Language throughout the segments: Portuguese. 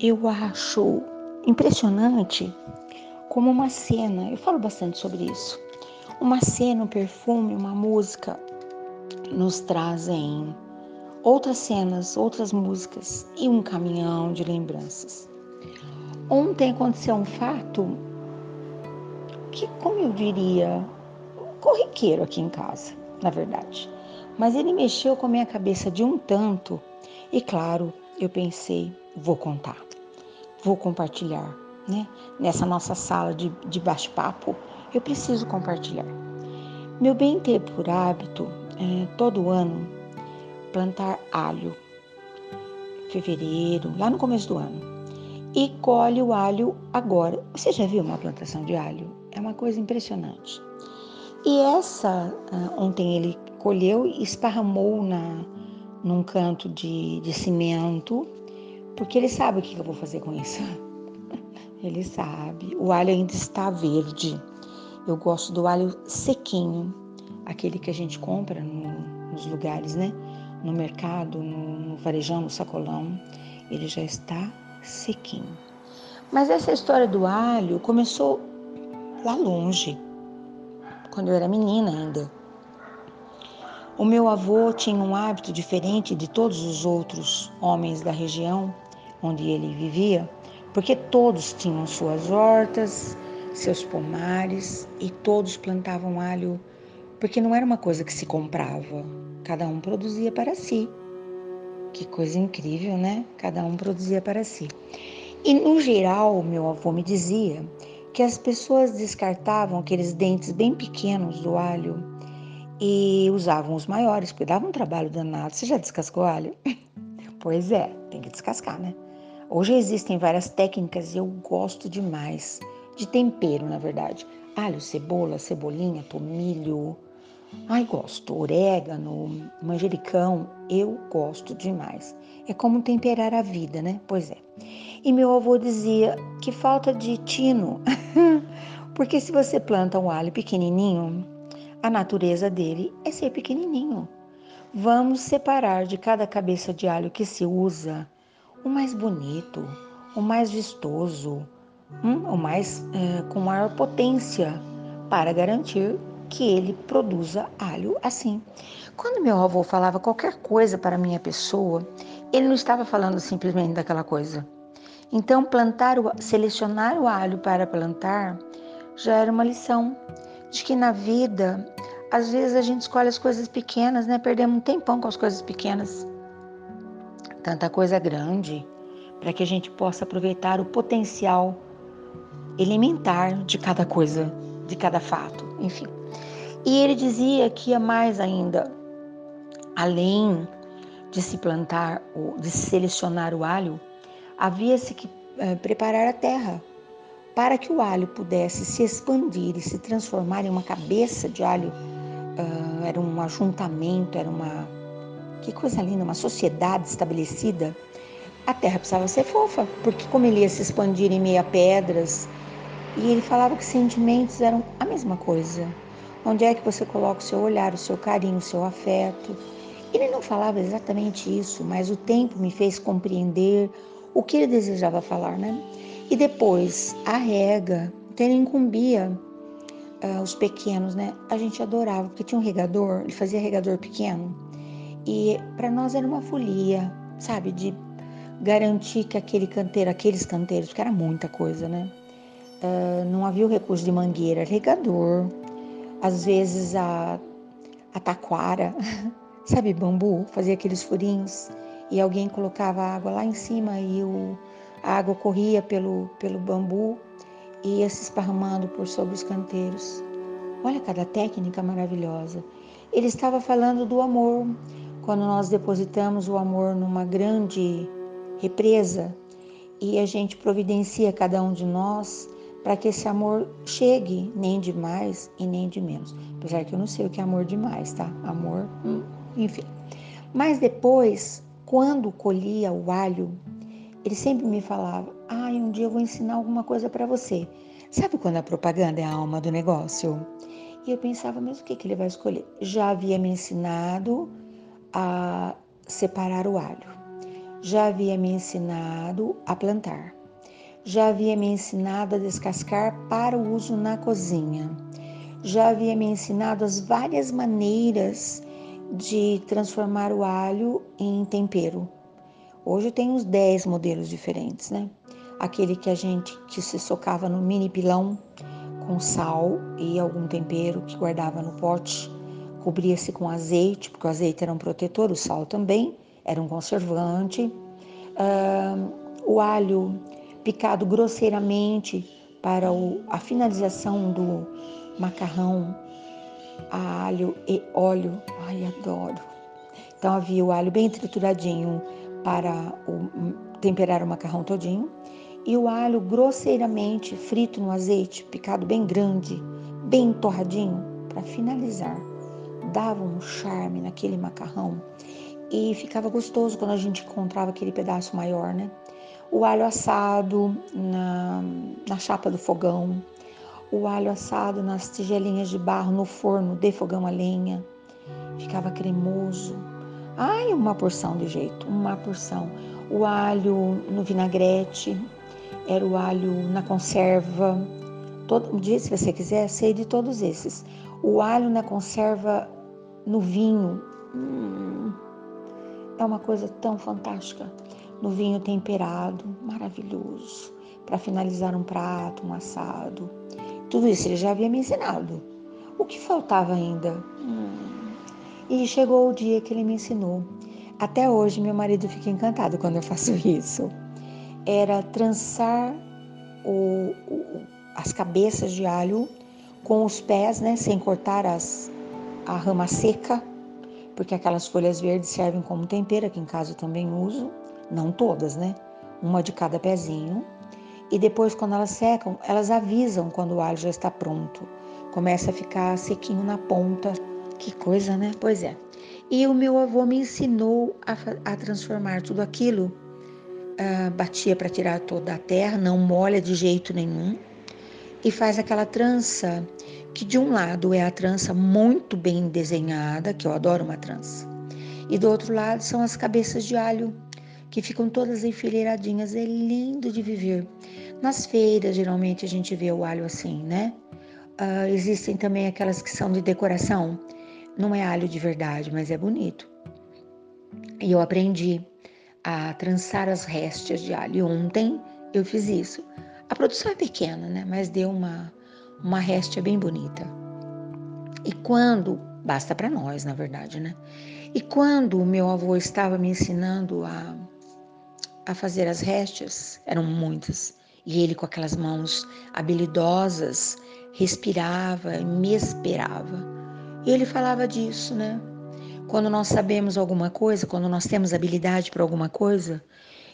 eu acho impressionante como uma cena, eu falo bastante sobre isso. Uma cena, um perfume, uma música nos trazem outras cenas, outras músicas e um caminhão de lembranças. Ontem aconteceu um fato que, como eu diria, corriqueiro aqui em casa, na verdade. Mas ele mexeu com a minha cabeça de um tanto e, claro, eu pensei, vou contar, vou compartilhar, né? Nessa nossa sala de, de bate-papo, eu preciso compartilhar. Meu bem ter por hábito, é, todo ano, plantar alho. Fevereiro, lá no começo do ano. E colhe o alho agora. Você já viu uma plantação de alho? É uma coisa impressionante. E essa, ah, ontem ele colheu e esparramou na, num canto de, de cimento, porque ele sabe o que eu vou fazer com isso. Ele sabe. O alho ainda está verde. Eu gosto do alho sequinho, aquele que a gente compra no, nos lugares, né? No mercado, no, no varejão, no sacolão. Ele já está sequinho. Mas essa história do alho começou lá longe, quando eu era menina ainda. O meu avô tinha um hábito diferente de todos os outros homens da região onde ele vivia, porque todos tinham suas hortas, seus pomares e todos plantavam alho, porque não era uma coisa que se comprava, cada um produzia para si. Que coisa incrível, né? Cada um produzia para si. E no geral, meu avô me dizia que as pessoas descartavam aqueles dentes bem pequenos do alho e usavam os maiores, porque dava um trabalho danado. Você já descascou alho? pois é, tem que descascar, né? Hoje existem várias técnicas e eu gosto demais de tempero, na verdade. Alho, cebola, cebolinha, tomilho. Ai, gosto. Orégano, manjericão, eu gosto demais. É como temperar a vida, né? Pois é. E meu avô dizia que falta de tino, porque se você planta um alho pequenininho, a natureza dele é ser pequenininho. Vamos separar de cada cabeça de alho que se usa o mais bonito, o mais vistoso, hum, o mais é, com maior potência para garantir que ele produza alho assim. Quando meu avô falava qualquer coisa para minha pessoa, ele não estava falando simplesmente daquela coisa. Então, plantar, o, selecionar o alho para plantar já era uma lição de que na vida, às vezes a gente escolhe as coisas pequenas, né? Perdemos um tempão com as coisas pequenas. Tanta coisa grande para que a gente possa aproveitar o potencial elementar de cada coisa, de cada fato, enfim. E ele dizia que ia mais ainda, além de se plantar, de selecionar o alho, havia-se que eh, preparar a terra para que o alho pudesse se expandir e se transformar em uma cabeça de alho. Uh, era um ajuntamento, era uma. Que coisa linda, uma sociedade estabelecida. A terra precisava ser fofa, porque como ele ia se expandir em meio a pedras, e ele falava que sentimentos eram a mesma coisa. Onde é que você coloca o seu olhar, o seu carinho, o seu afeto? Ele não falava exatamente isso, mas o tempo me fez compreender o que ele desejava falar, né? E depois, a rega, então ele incumbia uh, os pequenos, né? A gente adorava, porque tinha um regador, ele fazia regador pequeno. E para nós era uma folia, sabe? De garantir que aquele canteiro, aqueles canteiros, porque era muita coisa, né? Uh, não havia o recurso de mangueira, regador, às vezes a, a taquara, sabe, bambu, fazia aqueles furinhos e alguém colocava água lá em cima e o, a água corria pelo, pelo bambu e ia se esparramando por sobre os canteiros. Olha cada técnica maravilhosa. Ele estava falando do amor. Quando nós depositamos o amor numa grande represa e a gente providencia cada um de nós para que esse amor chegue, nem de mais e nem de menos. Apesar que eu não sei o que é amor demais, tá? Amor, hum, enfim. Mas depois quando colhia o alho, ele sempre me falava: "Ah, um dia eu vou ensinar alguma coisa para você". Sabe quando a propaganda é a alma do negócio? E eu pensava, mas o que, que ele vai escolher? Já havia me ensinado a separar o alho. já havia me ensinado a plantar, já havia me ensinado a descascar para o uso na cozinha, já havia me ensinado as várias maneiras de transformar o alho em tempero. Hoje tem uns 10 modelos diferentes, né? Aquele que a gente que se socava no mini pilão com sal e algum tempero que guardava no pote, cobria-se com azeite, porque o azeite era um protetor, o sal também era um conservante. Uh, o alho picado grosseiramente para o, a finalização do macarrão a alho e óleo. Ai, adoro. Então havia o alho bem trituradinho para o, temperar o macarrão todinho e o alho grosseiramente frito no azeite, picado bem grande, bem torradinho, para finalizar. Dava um charme naquele macarrão e ficava gostoso quando a gente encontrava aquele pedaço maior, né? O alho assado na, na chapa do fogão, o alho assado nas tigelinhas de barro no forno de fogão a lenha. Ficava cremoso. Ai, uma porção de jeito, uma porção. O alho no vinagrete, era o alho na conserva. Todo dia, se você quiser, sei de todos esses. O alho na conserva no vinho. Hum, é uma coisa tão fantástica. No vinho temperado, maravilhoso. Para finalizar um prato, um assado. Tudo isso ele já havia me ensinado. O que faltava ainda? Hum. E chegou o dia que ele me ensinou. Até hoje, meu marido fica encantado quando eu faço isso. Era trançar o, o, as cabeças de alho com os pés, né, sem cortar as, a rama seca, porque aquelas folhas verdes servem como tempero, que em casa eu também uso, não todas, né? Uma de cada pezinho e depois, quando elas secam, elas avisam quando o alho já está pronto. Começa a ficar sequinho na ponta. Que coisa, né? Pois é. E o meu avô me ensinou a, a transformar tudo aquilo. Uh, batia para tirar toda a terra, não molha de jeito nenhum. E faz aquela trança que de um lado é a trança muito bem desenhada, que eu adoro uma trança. E do outro lado são as cabeças de alho que ficam todas enfileiradinhas. É lindo de viver. Nas feiras, geralmente, a gente vê o alho assim, né? Uh, existem também aquelas que são de decoração. Não é alho de verdade, mas é bonito. E eu aprendi a trançar as réstias de alho. E ontem eu fiz isso. A produção é pequena, né? Mas deu uma, uma réstia bem bonita. E quando, basta para nós, na verdade, né? E quando o meu avô estava me ensinando a a fazer as réstias, eram muitas, e ele com aquelas mãos habilidosas respirava e me esperava. E ele falava disso, né? Quando nós sabemos alguma coisa, quando nós temos habilidade para alguma coisa,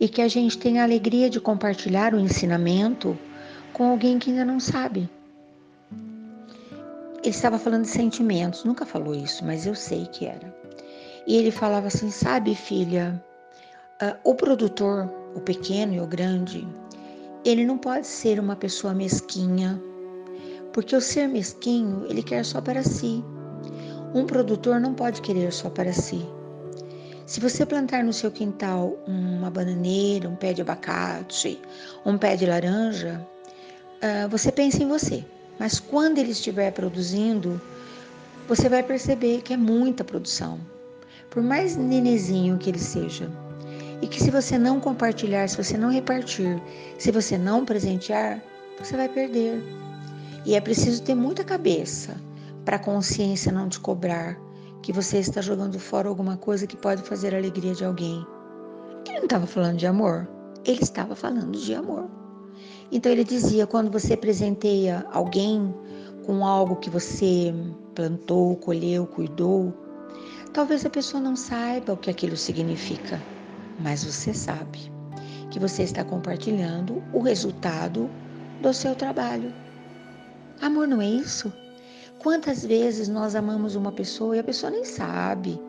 e que a gente tem a alegria de compartilhar o ensinamento com alguém que ainda não sabe. Ele estava falando de sentimentos, nunca falou isso, mas eu sei que era. E ele falava assim: Sabe, filha, Uh, o produtor, o pequeno e o grande, ele não pode ser uma pessoa mesquinha, porque o ser mesquinho, ele quer só para si. Um produtor não pode querer só para si. Se você plantar no seu quintal uma bananeira, um pé de abacate, um pé de laranja, uh, você pensa em você. Mas quando ele estiver produzindo, você vai perceber que é muita produção. Por mais nenezinho que ele seja. E que se você não compartilhar, se você não repartir, se você não presentear, você vai perder. E é preciso ter muita cabeça para a consciência não te cobrar que você está jogando fora alguma coisa que pode fazer a alegria de alguém. Ele não estava falando de amor, ele estava falando de amor. Então ele dizia: quando você presenteia alguém com algo que você plantou, colheu, cuidou, talvez a pessoa não saiba o que aquilo significa mas você sabe que você está compartilhando o resultado do seu trabalho. Amor não é isso? Quantas vezes nós amamos uma pessoa e a pessoa nem sabe?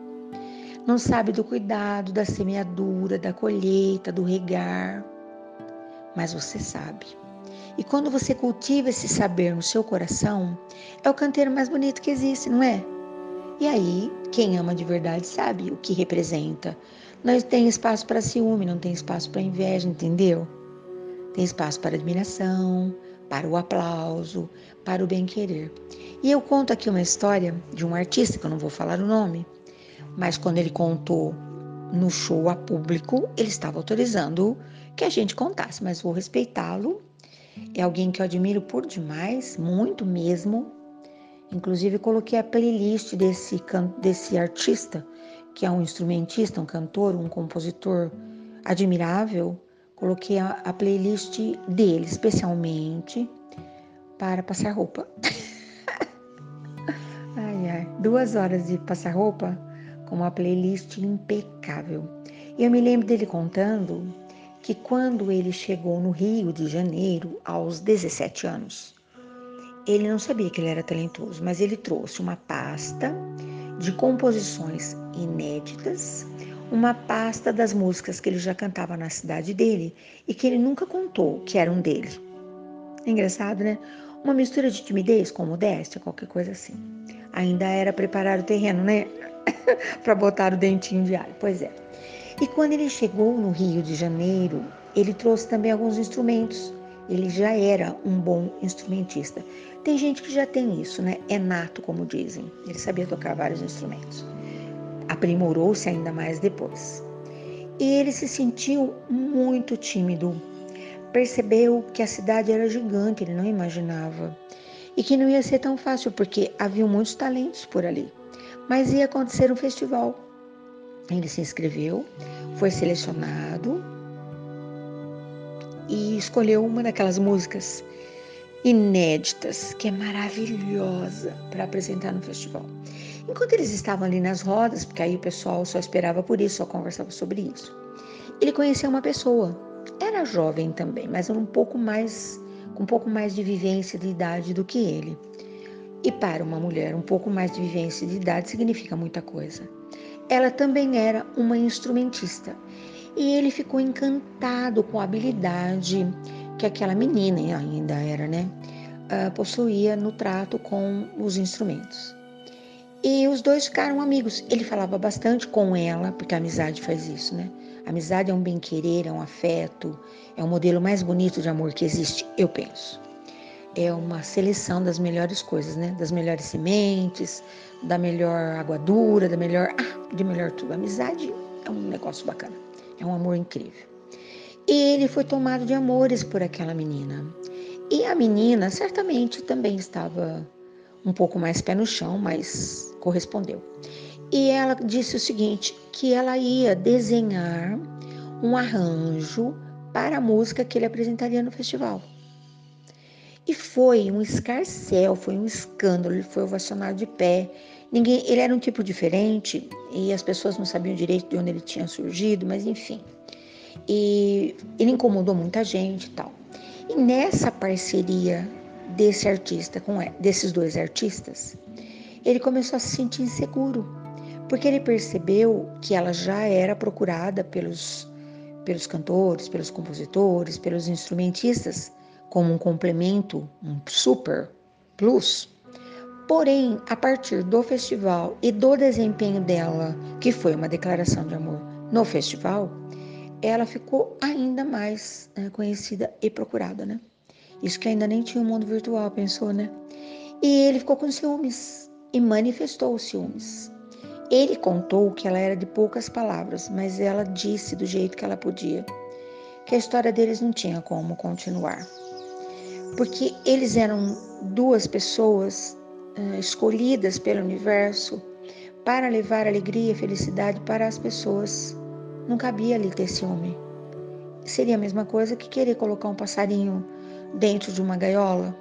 Não sabe do cuidado, da semeadura, da colheita, do regar. Mas você sabe. E quando você cultiva esse saber no seu coração, é o canteiro mais bonito que existe, não é? E aí, quem ama de verdade sabe o que representa Não tem espaço para ciúme, não tem espaço para inveja, entendeu? Tem espaço para admiração, para o aplauso, para o bem-querer. E eu conto aqui uma história de um artista, que eu não vou falar o nome, mas quando ele contou no show a público, ele estava autorizando que a gente contasse, mas vou respeitá-lo. É alguém que eu admiro por demais, muito mesmo. Inclusive, coloquei a playlist desse, desse artista que é um instrumentista, um cantor, um compositor admirável, coloquei a, a playlist dele especialmente para passar roupa. ai, ai, duas horas de passar roupa com uma playlist impecável. E eu me lembro dele contando que quando ele chegou no Rio de Janeiro, aos 17 anos, ele não sabia que ele era talentoso, mas ele trouxe uma pasta de composições inéditas, uma pasta das músicas que ele já cantava na cidade dele e que ele nunca contou que eram dele. Engraçado, né? Uma mistura de timidez com modéstia, qualquer coisa assim. Ainda era preparar o terreno, né? para botar o dentinho de alho. Pois é. E quando ele chegou no Rio de Janeiro, ele trouxe também alguns instrumentos. Ele já era um bom instrumentista. Tem gente que já tem isso, né? É nato, como dizem. Ele sabia tocar vários instrumentos. Aprimorou-se ainda mais depois. E ele se sentiu muito tímido. Percebeu que a cidade era gigante, ele não imaginava. E que não ia ser tão fácil, porque havia muitos talentos por ali. Mas ia acontecer um festival. Ele se inscreveu, foi selecionado e escolheu uma daquelas músicas inéditas, que é maravilhosa para apresentar no festival. Enquanto eles estavam ali nas rodas, porque aí o pessoal só esperava por isso, só conversava sobre isso, ele conheceu uma pessoa. Era jovem também, mas um pouco mais, com um pouco mais de vivência de idade do que ele. E para uma mulher, um pouco mais de vivência de idade significa muita coisa. Ela também era uma instrumentista e ele ficou encantado com a habilidade que aquela menina ainda era, né, uh, possuía no trato com os instrumentos. E os dois ficaram amigos. Ele falava bastante com ela, porque a amizade faz isso, né? A amizade é um bem-querer, é um afeto, é o modelo mais bonito de amor que existe, eu penso. É uma seleção das melhores coisas, né? Das melhores sementes, da melhor água dura, da melhor. Ah, de melhor tudo. Amizade é um negócio bacana, é um amor incrível. E ele foi tomado de amores por aquela menina. E a menina certamente também estava um pouco mais pé no chão, mas correspondeu. E ela disse o seguinte: que ela ia desenhar um arranjo para a música que ele apresentaria no festival. E foi um escarcel, foi um escândalo, ele foi ovacionado de pé. Ninguém, ele era um tipo diferente e as pessoas não sabiam direito de onde ele tinha surgido, mas enfim. E ele incomodou muita gente e tal. E nessa parceria desse artista com desses dois artistas, ele começou a se sentir inseguro, porque ele percebeu que ela já era procurada pelos pelos cantores, pelos compositores, pelos instrumentistas como um complemento, um super plus. Porém, a partir do festival e do desempenho dela, que foi uma declaração de amor no festival, ela ficou ainda mais né, conhecida e procurada, né? Isso que ainda nem tinha um mundo virtual, pensou, né? E ele ficou com ciúmes e manifestou os ciúmes. Ele contou que ela era de poucas palavras, mas ela disse do jeito que ela podia que a história deles não tinha como continuar. Porque eles eram duas pessoas uh, escolhidas pelo universo para levar alegria e felicidade para as pessoas não cabia ali ter ciúme. Seria a mesma coisa que querer colocar um passarinho dentro de uma gaiola.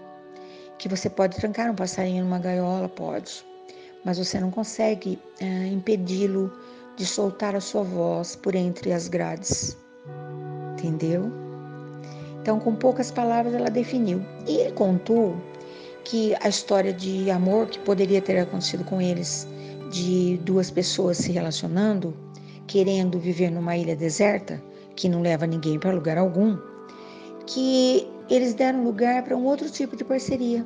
Que você pode trancar um passarinho numa gaiola, pode, mas você não consegue é, impedi-lo de soltar a sua voz por entre as grades. Entendeu? Então, com poucas palavras, ela definiu. E ele contou que a história de amor que poderia ter acontecido com eles, de duas pessoas se relacionando, querendo viver numa ilha deserta, que não leva ninguém para lugar algum, que eles deram lugar para um outro tipo de parceria.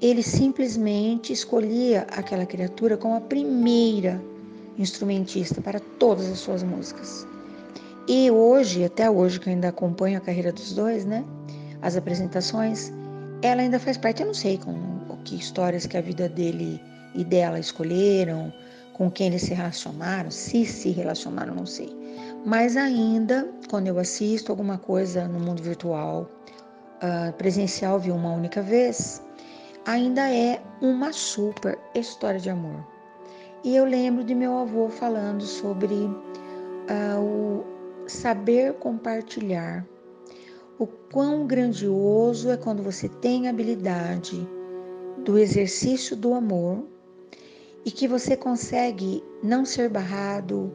Ele simplesmente escolhia aquela criatura como a primeira instrumentista para todas as suas músicas. E hoje, até hoje, que eu ainda acompanho a carreira dos dois, né? As apresentações, ela ainda faz parte, eu não sei com que histórias que a vida dele e dela escolheram, com quem eles se relacionaram, se se relacionaram, não sei. Mas ainda, quando eu assisto alguma coisa no mundo virtual, uh, presencial, vi uma única vez, ainda é uma super história de amor. E eu lembro de meu avô falando sobre saber compartilhar. O quão grandioso é quando você tem habilidade do exercício do amor e que você consegue não ser barrado,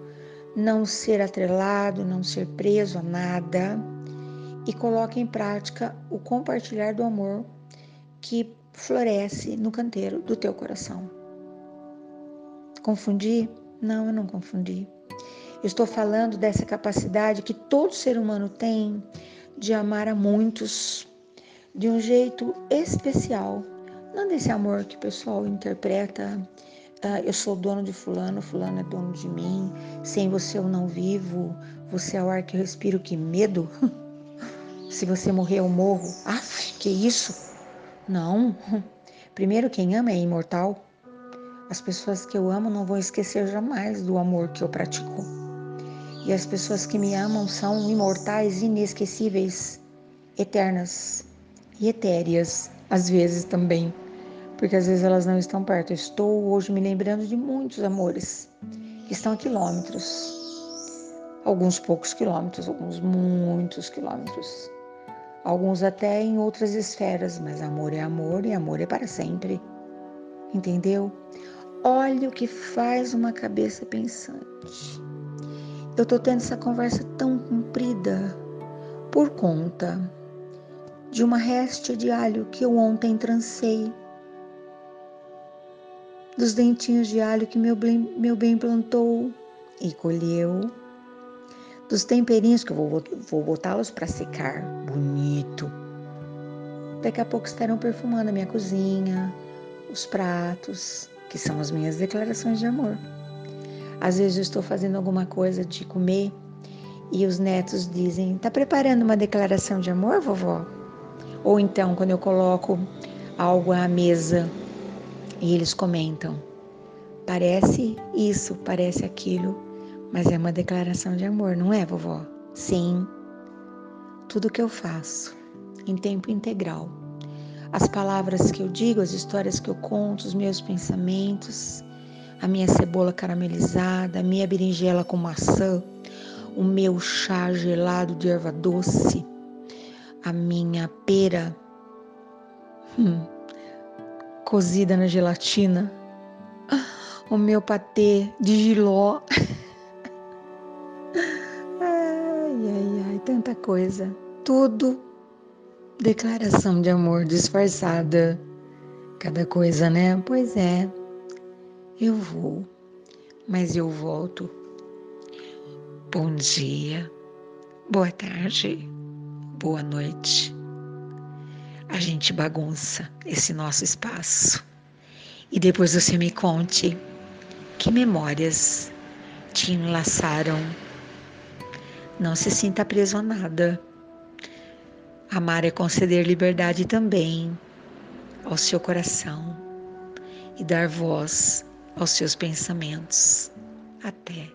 não ser atrelado, não ser preso a nada e coloca em prática o compartilhar do amor que floresce no canteiro do teu coração. Confundi? Não, eu não confundi. Estou falando dessa capacidade que todo ser humano tem de amar a muitos de um jeito especial. Não desse amor que o pessoal interpreta ah, eu sou dono de fulano, fulano é dono de mim, sem você eu não vivo, você é o ar que eu respiro, que medo. Se você morrer eu morro. Ah, que isso? Não. Primeiro, quem ama é imortal. As pessoas que eu amo não vão esquecer jamais do amor que eu pratico. E as pessoas que me amam são imortais, inesquecíveis, eternas e etéreas, às vezes também porque às vezes elas não estão perto. Eu estou hoje me lembrando de muitos amores que estão a quilômetros, alguns poucos quilômetros, alguns muitos quilômetros, alguns até em outras esferas, mas amor é amor e amor é para sempre. Entendeu? Olha o que faz uma cabeça pensante. Eu estou tendo essa conversa tão comprida por conta de uma réstia de alho que eu ontem trancei dos dentinhos de alho que meu bem, meu bem plantou e colheu, dos temperinhos que eu vou, vou botá-los para secar bonito. Daqui a pouco estarão perfumando a minha cozinha, os pratos, que são as minhas declarações de amor. Às vezes eu estou fazendo alguma coisa de comer e os netos dizem: Tá preparando uma declaração de amor, vovó? Ou então, quando eu coloco algo à mesa e eles comentam: parece isso, parece aquilo, mas é uma declaração de amor, não é, vovó? Sim. Tudo que eu faço, em tempo integral. As palavras que eu digo, as histórias que eu conto, os meus pensamentos, a minha cebola caramelizada, a minha berinjela com maçã, o meu chá gelado de erva doce, a minha pera. Hum, cozida na gelatina, o meu patê de giló. Ai, ai, ai, tanta coisa. Tudo declaração de amor disfarçada. Cada coisa, né? Pois é, eu vou, mas eu volto. Bom dia, boa tarde, boa noite a gente bagunça esse nosso espaço. E depois você me conte que memórias te enlaçaram. Não se sinta preso a nada. Amar é conceder liberdade também ao seu coração e dar voz aos seus pensamentos. Até.